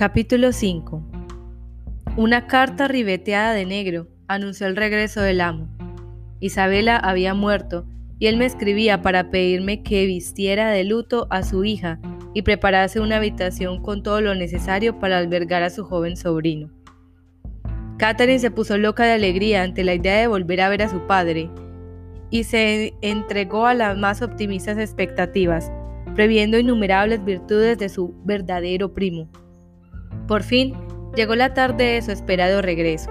Capítulo 5 Una carta ribeteada de negro anunció el regreso del amo. Isabela había muerto y él me escribía para pedirme que vistiera de luto a su hija y preparase una habitación con todo lo necesario para albergar a su joven sobrino. Catherine se puso loca de alegría ante la idea de volver a ver a su padre y se entregó a las más optimistas expectativas, previendo innumerables virtudes de su verdadero primo. Por fin, llegó la tarde de su esperado regreso.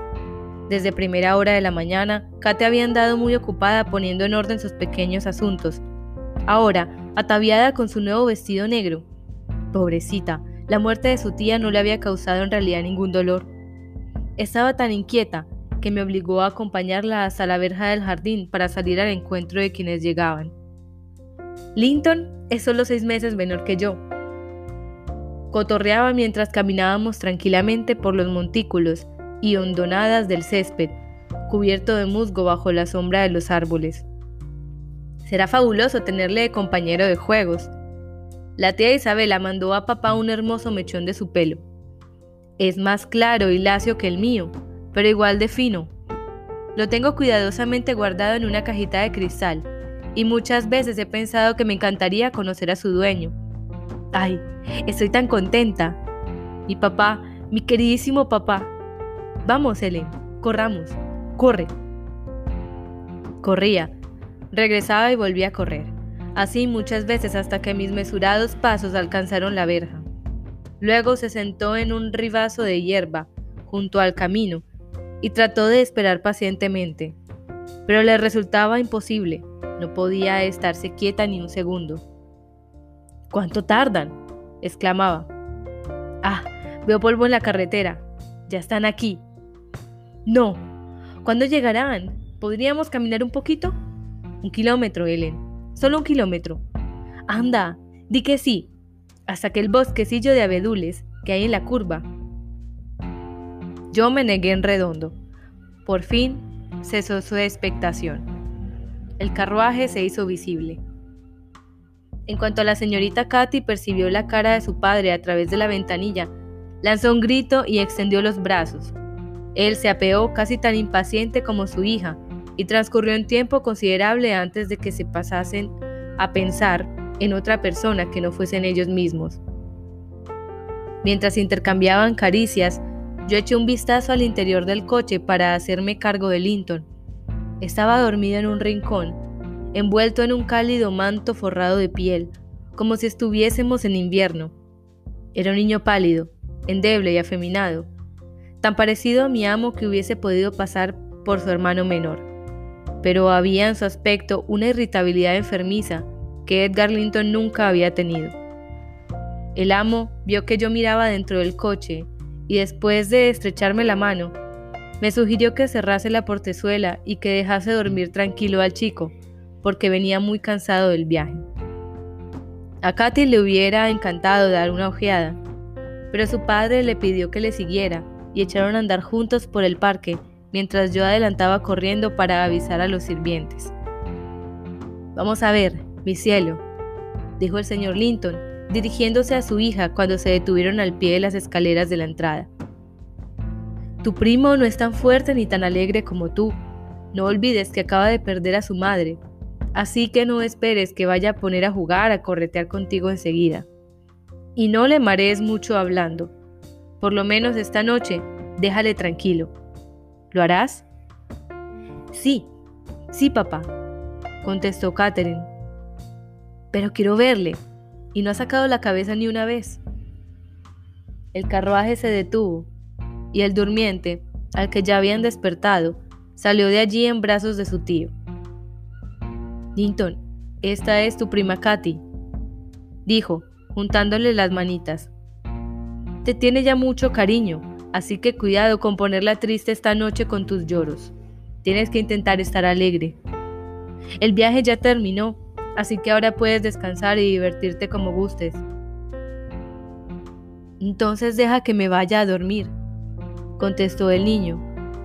Desde primera hora de la mañana, Kate había andado muy ocupada poniendo en orden sus pequeños asuntos. Ahora, ataviada con su nuevo vestido negro. Pobrecita, la muerte de su tía no le había causado en realidad ningún dolor. Estaba tan inquieta que me obligó a acompañarla hasta la verja del jardín para salir al encuentro de quienes llegaban. Linton es solo seis meses menor que yo. Cotorreaba mientras caminábamos tranquilamente por los montículos y hondonadas del césped, cubierto de musgo bajo la sombra de los árboles. Será fabuloso tenerle de compañero de juegos. La tía Isabela mandó a papá un hermoso mechón de su pelo. Es más claro y lacio que el mío, pero igual de fino. Lo tengo cuidadosamente guardado en una cajita de cristal, y muchas veces he pensado que me encantaría conocer a su dueño. ¡Ay! Estoy tan contenta. Mi papá, mi queridísimo papá. Vamos, Ellen, corramos. Corre. Corría. Regresaba y volvía a correr. Así muchas veces hasta que mis mesurados pasos alcanzaron la verja. Luego se sentó en un ribazo de hierba, junto al camino, y trató de esperar pacientemente. Pero le resultaba imposible. No podía estarse quieta ni un segundo. ¿Cuánto tardan? exclamaba. Ah, veo polvo en la carretera. Ya están aquí. No. ¿Cuándo llegarán? ¿Podríamos caminar un poquito? Un kilómetro, Ellen. Solo un kilómetro. Anda, di que sí. Hasta que el bosquecillo de abedules que hay en la curva. Yo me negué en redondo. Por fin cesó su expectación. El carruaje se hizo visible. En cuanto a la señorita Katy percibió la cara de su padre a través de la ventanilla, lanzó un grito y extendió los brazos. Él se apeó casi tan impaciente como su hija, y transcurrió un tiempo considerable antes de que se pasasen a pensar en otra persona que no fuesen ellos mismos. Mientras intercambiaban caricias, yo eché un vistazo al interior del coche para hacerme cargo de Linton. Estaba dormido en un rincón, envuelto en un cálido manto forrado de piel, como si estuviésemos en invierno. Era un niño pálido, endeble y afeminado, tan parecido a mi amo que hubiese podido pasar por su hermano menor. Pero había en su aspecto una irritabilidad enfermiza que Edgar Linton nunca había tenido. El amo vio que yo miraba dentro del coche y después de estrecharme la mano, me sugirió que cerrase la portezuela y que dejase dormir tranquilo al chico, porque venía muy cansado del viaje. A Katy le hubiera encantado dar una ojeada, pero su padre le pidió que le siguiera y echaron a andar juntos por el parque mientras yo adelantaba corriendo para avisar a los sirvientes. Vamos a ver, mi cielo, dijo el señor Linton, dirigiéndose a su hija cuando se detuvieron al pie de las escaleras de la entrada. Tu primo no es tan fuerte ni tan alegre como tú. No olvides que acaba de perder a su madre Así que no esperes que vaya a poner a jugar, a corretear contigo enseguida. Y no le marees mucho hablando. Por lo menos esta noche, déjale tranquilo. ¿Lo harás? Sí, sí, papá, contestó Catherine. Pero quiero verle, y no ha sacado la cabeza ni una vez. El carruaje se detuvo, y el durmiente, al que ya habían despertado, salió de allí en brazos de su tío. Linton, esta es tu prima Katy, dijo, juntándole las manitas. Te tiene ya mucho cariño, así que cuidado con ponerla triste esta noche con tus lloros. Tienes que intentar estar alegre. El viaje ya terminó, así que ahora puedes descansar y divertirte como gustes. Entonces deja que me vaya a dormir, contestó el niño,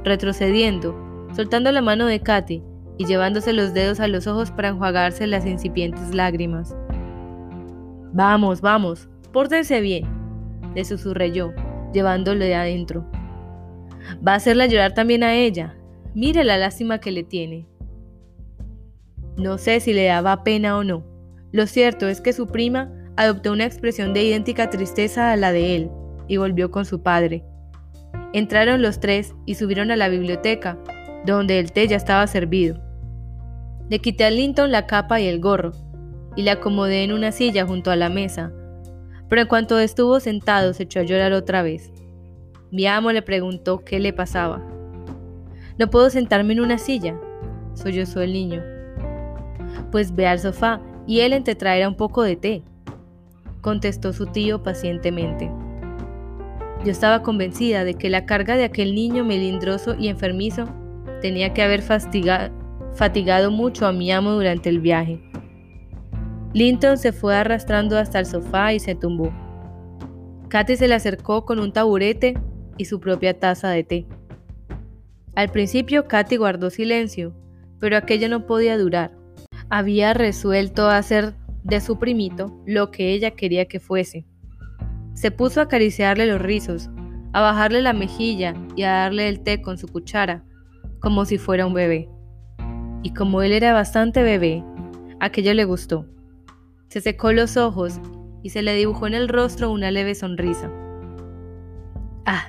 retrocediendo, soltando la mano de Katy y llevándose los dedos a los ojos para enjuagarse las incipientes lágrimas. Vamos, vamos, pórtense bien, le susurré yo, llevándole adentro. Va a hacerla llorar también a ella. Mire la lástima que le tiene. No sé si le daba pena o no. Lo cierto es que su prima adoptó una expresión de idéntica tristeza a la de él y volvió con su padre. Entraron los tres y subieron a la biblioteca, donde el té ya estaba servido. Le quité a Linton la capa y el gorro, y le acomodé en una silla junto a la mesa, pero en cuanto estuvo sentado se echó a llorar otra vez. Mi amo le preguntó qué le pasaba. No puedo sentarme en una silla, sollozó el niño. Pues ve al sofá y él te traerá un poco de té, contestó su tío pacientemente. Yo estaba convencida de que la carga de aquel niño melindroso y enfermizo tenía que haber fatigado mucho a mi amo durante el viaje. Linton se fue arrastrando hasta el sofá y se tumbó. Katy se le acercó con un taburete y su propia taza de té. Al principio Katy guardó silencio, pero aquello no podía durar. Había resuelto hacer de su primito lo que ella quería que fuese. Se puso a acariciarle los rizos, a bajarle la mejilla y a darle el té con su cuchara, como si fuera un bebé. Y como él era bastante bebé, aquello le gustó. Se secó los ojos y se le dibujó en el rostro una leve sonrisa. Ah,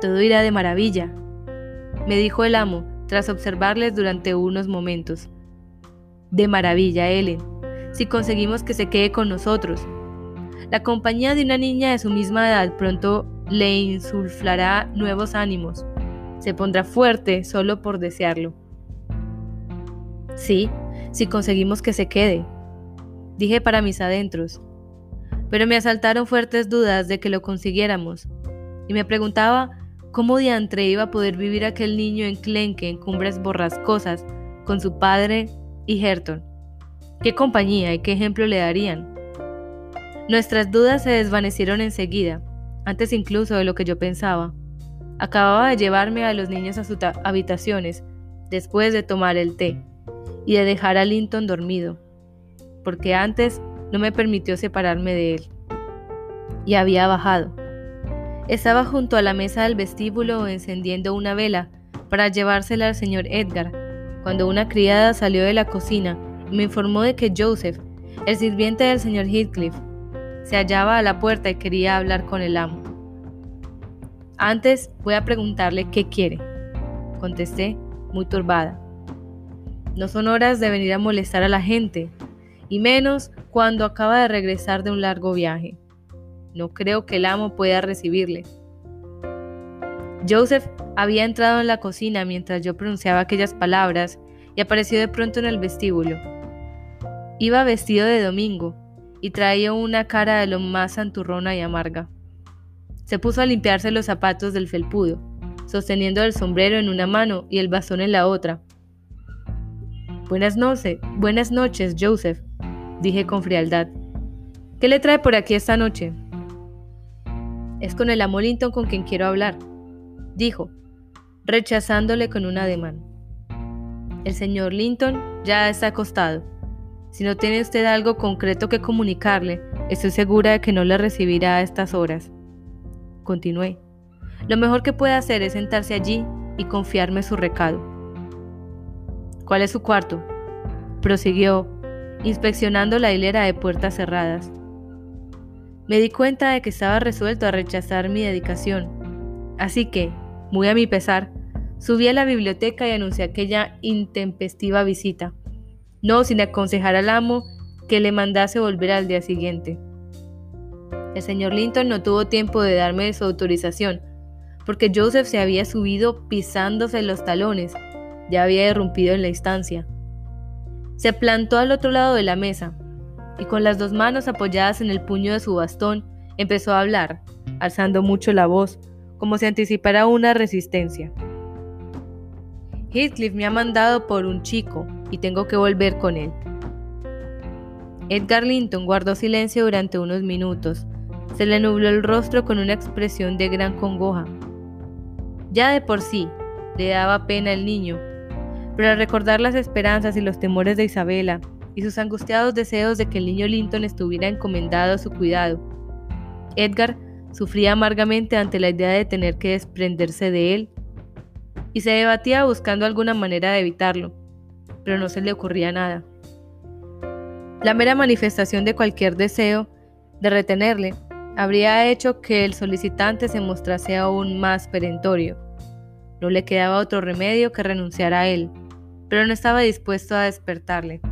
todo irá de maravilla, me dijo el amo tras observarles durante unos momentos. De maravilla, Ellen, si conseguimos que se quede con nosotros. La compañía de una niña de su misma edad pronto le insuflará nuevos ánimos. Se pondrá fuerte solo por desearlo. Sí, si conseguimos que se quede, dije para mis adentros. Pero me asaltaron fuertes dudas de que lo consiguiéramos, y me preguntaba cómo diantre iba a poder vivir aquel niño enclenque en cumbres borrascosas con su padre y Herton. ¿Qué compañía y qué ejemplo le darían? Nuestras dudas se desvanecieron enseguida, antes incluso de lo que yo pensaba. Acababa de llevarme a los niños a sus habitaciones, después de tomar el té, y de dejar a Linton dormido porque antes no me permitió separarme de él. Y había bajado. Estaba junto a la mesa del vestíbulo encendiendo una vela para llevársela al señor Edgar, cuando una criada salió de la cocina y me informó de que Joseph, el sirviente del señor Heathcliff, se hallaba a la puerta y quería hablar con el amo. Antes voy a preguntarle qué quiere, contesté, muy turbada. No son horas de venir a molestar a la gente, y menos cuando acaba de regresar de un largo viaje. No creo que el amo pueda recibirle. Joseph había entrado en la cocina mientras yo pronunciaba aquellas palabras y apareció de pronto en el vestíbulo. Iba vestido de domingo y traía una cara de lo más santurrona y amarga. Se puso a limpiarse los zapatos del felpudo, sosteniendo el sombrero en una mano y el bastón en la otra. Buenas noches, buenas noches, Joseph, dije con frialdad. ¿Qué le trae por aquí esta noche? Es con el amo Linton con quien quiero hablar, dijo, rechazándole con un ademán. El señor Linton ya está acostado. Si no tiene usted algo concreto que comunicarle, estoy segura de que no le recibirá a estas horas. Continué. Lo mejor que puede hacer es sentarse allí y confiarme su recado. ¿Cuál es su cuarto? Prosiguió, inspeccionando la hilera de puertas cerradas. Me di cuenta de que estaba resuelto a rechazar mi dedicación, así que, muy a mi pesar, subí a la biblioteca y anuncié aquella intempestiva visita, no sin aconsejar al amo que le mandase volver al día siguiente. El señor Linton no tuvo tiempo de darme su autorización, porque Joseph se había subido pisándose los talones, ya había irrumpido en la instancia. Se plantó al otro lado de la mesa y con las dos manos apoyadas en el puño de su bastón empezó a hablar, alzando mucho la voz, como si anticipara una resistencia. Heathcliff me ha mandado por un chico y tengo que volver con él. Edgar Linton guardó silencio durante unos minutos. Se le nubló el rostro con una expresión de gran congoja. Ya de por sí le daba pena el niño pero al recordar las esperanzas y los temores de Isabela y sus angustiados deseos de que el niño Linton estuviera encomendado a su cuidado, Edgar Sufría amargamente ante la idea de tener que desprenderse de él y se debatía buscando alguna manera de evitarlo, pero no se le ocurría nada. La mera manifestación de cualquier deseo de retenerle habría hecho que el solicitante se mostrase aún más perentorio. No le quedaba otro remedio que renunciar a él, pero no estaba dispuesto a despertarle.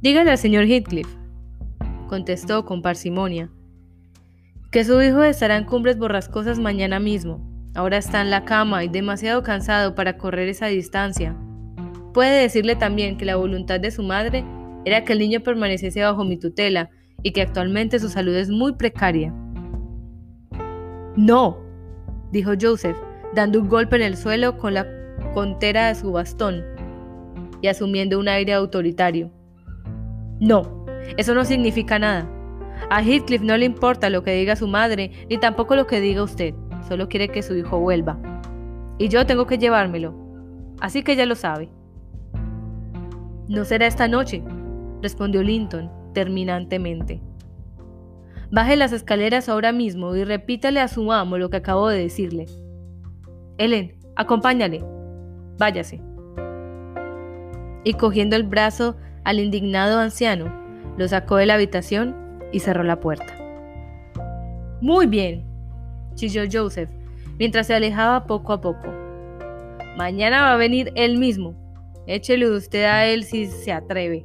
Dígale al señor Heathcliff, contestó con parsimonia, que su hijo estará en cumbres borrascosas mañana mismo. Ahora está en la cama y demasiado cansado para correr esa distancia. Puede decirle también que la voluntad de su madre era que el niño permaneciese bajo mi tutela y que actualmente su salud es muy precaria. No, dijo Joseph, dando un golpe en el suelo con la contera de su bastón y asumiendo un aire autoritario. No, eso no significa nada. A Heathcliff no le importa lo que diga su madre, ni tampoco lo que diga usted. Solo quiere que su hijo vuelva. Y yo tengo que llevármelo. Así que ya lo sabe. No será esta noche, respondió Linton terminantemente. Baje las escaleras ahora mismo y repítale a su amo lo que acabo de decirle. Ellen, acompáñale. Váyase. Y cogiendo el brazo al indignado anciano, lo sacó de la habitación y cerró la puerta. Muy bien, chilló Joseph, mientras se alejaba poco a poco. Mañana va a venir él mismo. Échele usted a él si se atreve.